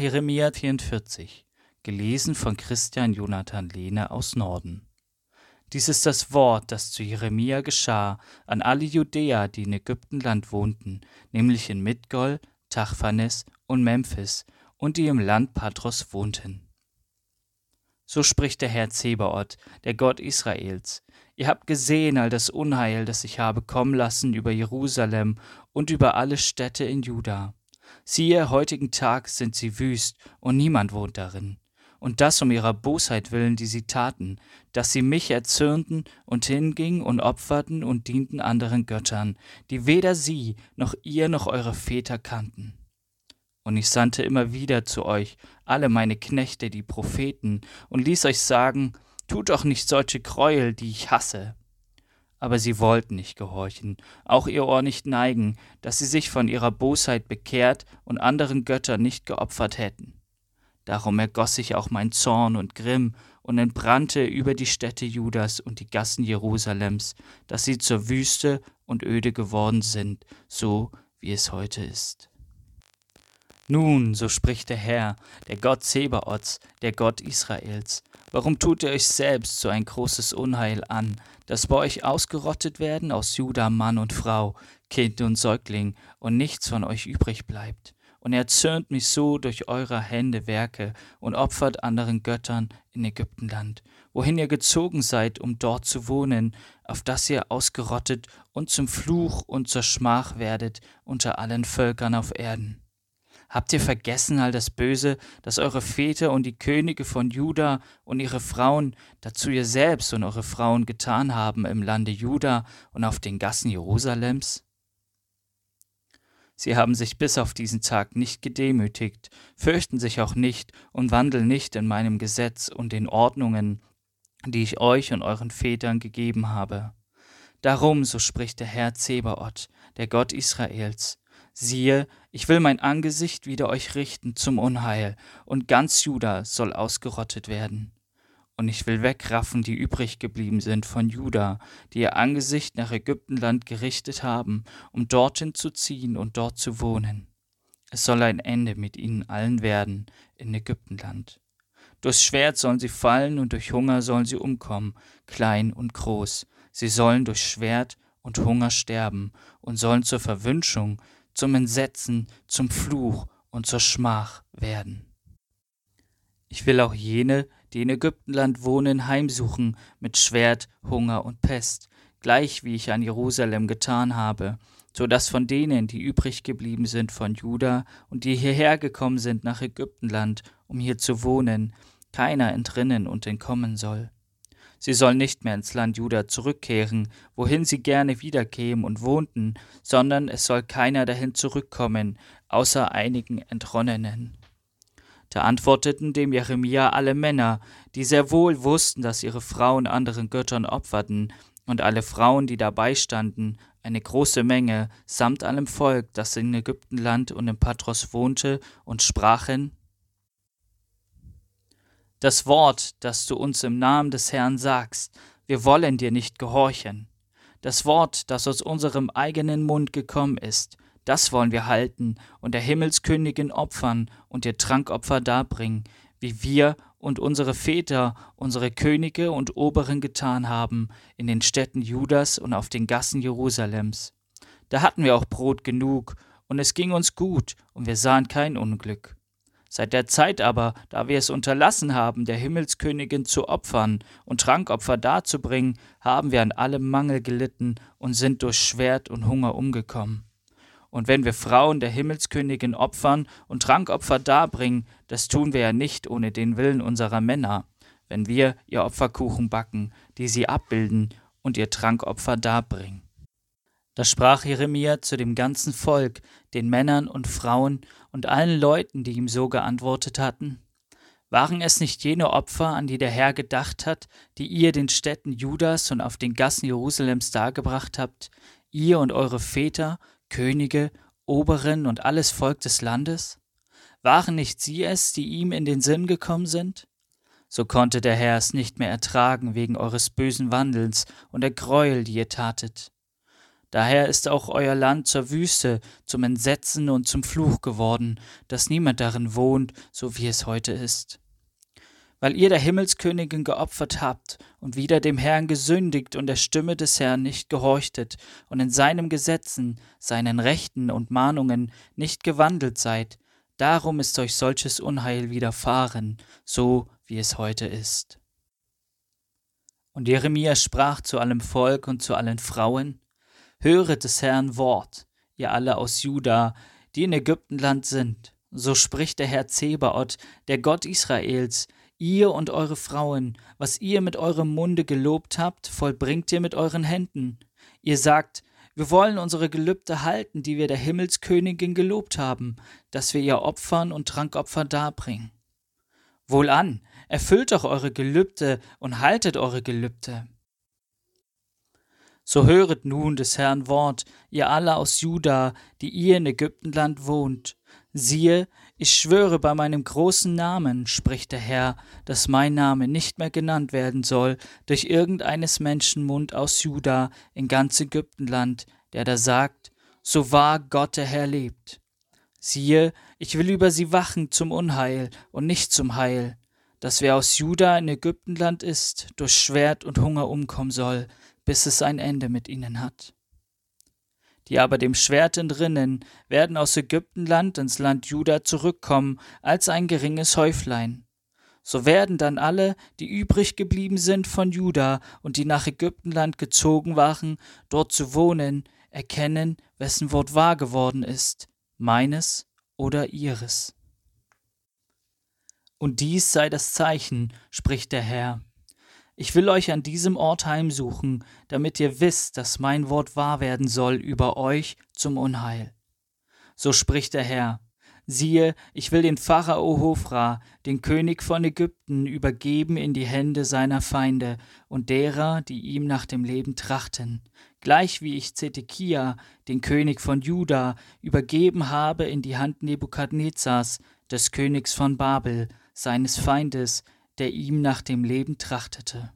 Jeremia 44, gelesen von Christian Jonathan Lehne aus Norden. Dies ist das Wort, das zu Jeremia geschah an alle Judäer, die in Ägyptenland wohnten, nämlich in Midgol, Tachphanes und Memphis und die im Land Patros wohnten. So spricht der Herr Zebaoth, der Gott Israels. Ihr habt gesehen all das Unheil, das ich habe kommen lassen über Jerusalem und über alle Städte in Juda. Siehe, heutigen Tag sind sie wüst und niemand wohnt darin. Und das um ihrer Bosheit willen, die sie taten, dass sie mich erzürnten und hingingen und opferten und dienten anderen Göttern, die weder sie noch ihr noch eure Väter kannten. Und ich sandte immer wieder zu euch alle meine Knechte, die Propheten, und ließ euch sagen, tut doch nicht solche Gräuel, die ich hasse. Aber sie wollten nicht gehorchen, auch ihr Ohr nicht neigen, dass sie sich von ihrer Bosheit bekehrt und anderen Göttern nicht geopfert hätten. Darum ergoss ich auch mein Zorn und Grimm und entbrannte über die Städte Judas und die Gassen Jerusalems, dass sie zur Wüste und öde geworden sind, so wie es heute ist. Nun, so spricht der Herr, der Gott Zebaoths, der Gott Israels, warum tut ihr euch selbst so ein großes Unheil an, dass bei euch ausgerottet werden aus Juda Mann und Frau, Kind und Säugling, und nichts von euch übrig bleibt? Und er zürnt mich so durch eure Hände Werke und opfert anderen Göttern in Ägyptenland, wohin ihr gezogen seid, um dort zu wohnen, auf das ihr ausgerottet und zum Fluch und zur Schmach werdet unter allen Völkern auf Erden. Habt ihr vergessen all das Böse, das eure Väter und die Könige von Juda und ihre Frauen, dazu ihr selbst und eure Frauen getan haben im Lande Juda und auf den Gassen Jerusalems? Sie haben sich bis auf diesen Tag nicht gedemütigt, fürchten sich auch nicht und wandeln nicht in meinem Gesetz und den Ordnungen, die ich euch und euren Vätern gegeben habe. Darum, so spricht der Herr Zebaoth, der Gott Israels, Siehe, ich will mein Angesicht wider euch richten zum Unheil, und ganz Juda soll ausgerottet werden. Und ich will wegraffen, die übrig geblieben sind von Juda, die ihr Angesicht nach Ägyptenland gerichtet haben, um dorthin zu ziehen und dort zu wohnen. Es soll ein Ende mit ihnen allen werden in Ägyptenland. Durchs Schwert sollen sie fallen und durch Hunger sollen sie umkommen, klein und groß. Sie sollen durch Schwert und Hunger sterben und sollen zur Verwünschung zum Entsetzen, zum Fluch und zur Schmach werden. Ich will auch jene, die in Ägyptenland wohnen, heimsuchen mit Schwert, Hunger und Pest, gleich wie ich an Jerusalem getan habe, so dass von denen, die übrig geblieben sind von Juda und die hierher gekommen sind nach Ägyptenland, um hier zu wohnen, keiner entrinnen und entkommen soll. Sie sollen nicht mehr ins Land Juda zurückkehren, wohin sie gerne wiederkämen und wohnten, sondern es soll keiner dahin zurückkommen, außer einigen Entronnenen. Da antworteten dem Jeremia alle Männer, die sehr wohl wussten, dass ihre Frauen anderen Göttern opferten, und alle Frauen, die dabei standen, eine große Menge, samt allem Volk, das in Ägyptenland und im Patros wohnte, und sprachen das Wort, das du uns im Namen des Herrn sagst, wir wollen dir nicht gehorchen. Das Wort, das aus unserem eigenen Mund gekommen ist, das wollen wir halten und der Himmelskönigin opfern und ihr Trankopfer darbringen, wie wir und unsere Väter, unsere Könige und Oberen getan haben, in den Städten Judas und auf den Gassen Jerusalems. Da hatten wir auch Brot genug, und es ging uns gut, und wir sahen kein Unglück. Seit der Zeit aber, da wir es unterlassen haben, der Himmelskönigin zu opfern und Trankopfer darzubringen, haben wir an allem Mangel gelitten und sind durch Schwert und Hunger umgekommen. Und wenn wir Frauen der Himmelskönigin opfern und Trankopfer darbringen, das tun wir ja nicht ohne den Willen unserer Männer, wenn wir ihr Opferkuchen backen, die sie abbilden und ihr Trankopfer darbringen. Da sprach Jeremia zu dem ganzen Volk, den Männern und Frauen und allen Leuten, die ihm so geantwortet hatten. Waren es nicht jene Opfer, an die der Herr gedacht hat, die ihr den Städten Judas und auf den Gassen Jerusalems dargebracht habt, ihr und eure Väter, Könige, Oberen und alles Volk des Landes? Waren nicht sie es, die ihm in den Sinn gekommen sind? So konnte der Herr es nicht mehr ertragen wegen eures bösen Wandelns und der Gräuel, die ihr tatet. Daher ist auch euer Land zur Wüste, zum Entsetzen und zum Fluch geworden, dass niemand darin wohnt, so wie es heute ist. Weil ihr der Himmelskönigin geopfert habt und wieder dem Herrn gesündigt und der Stimme des Herrn nicht gehorchtet und in seinem Gesetzen, seinen Rechten und Mahnungen nicht gewandelt seid, darum ist euch solches Unheil widerfahren, so wie es heute ist. Und Jeremia sprach zu allem Volk und zu allen Frauen, Höret des Herrn Wort, ihr alle aus Juda, die in Ägyptenland sind. So spricht der Herr Zebaoth, der Gott Israels, ihr und eure Frauen, was ihr mit eurem Munde gelobt habt, vollbringt ihr mit euren Händen. Ihr sagt, wir wollen unsere Gelübde halten, die wir der Himmelskönigin gelobt haben, dass wir ihr Opfern und Trankopfer darbringen. Wohlan, erfüllt doch eure Gelübde und haltet eure Gelübde. So höret nun des Herrn Wort, ihr alle aus Juda, die ihr in Ägyptenland wohnt. Siehe, ich schwöre bei meinem großen Namen, spricht der Herr, dass mein Name nicht mehr genannt werden soll durch irgendeines Menschen Mund aus Juda in ganz Ägyptenland, der da sagt, so wahr Gott der Herr lebt. Siehe, ich will über sie wachen zum Unheil und nicht zum Heil, dass wer aus Juda in Ägyptenland ist, durch Schwert und Hunger umkommen soll, bis es ein Ende mit ihnen hat. Die aber dem Schwert entrinnen, werden aus Ägyptenland ins Land Juda zurückkommen als ein geringes Häuflein. So werden dann alle, die übrig geblieben sind von Juda und die nach Ägyptenland gezogen waren, dort zu wohnen, erkennen, wessen Wort wahr geworden ist, meines oder ihres. Und dies sei das Zeichen, spricht der Herr, ich will euch an diesem Ort heimsuchen, damit ihr wisst, dass mein Wort wahr werden soll über euch zum Unheil. So spricht der Herr. Siehe, ich will den Pharao Hofra, den König von Ägypten, übergeben in die Hände seiner Feinde und derer, die ihm nach dem Leben trachten, gleich wie ich Zedekia, den König von Juda, übergeben habe in die Hand Nebukadnezars, des Königs von Babel, seines Feindes, der ihm nach dem Leben trachtete.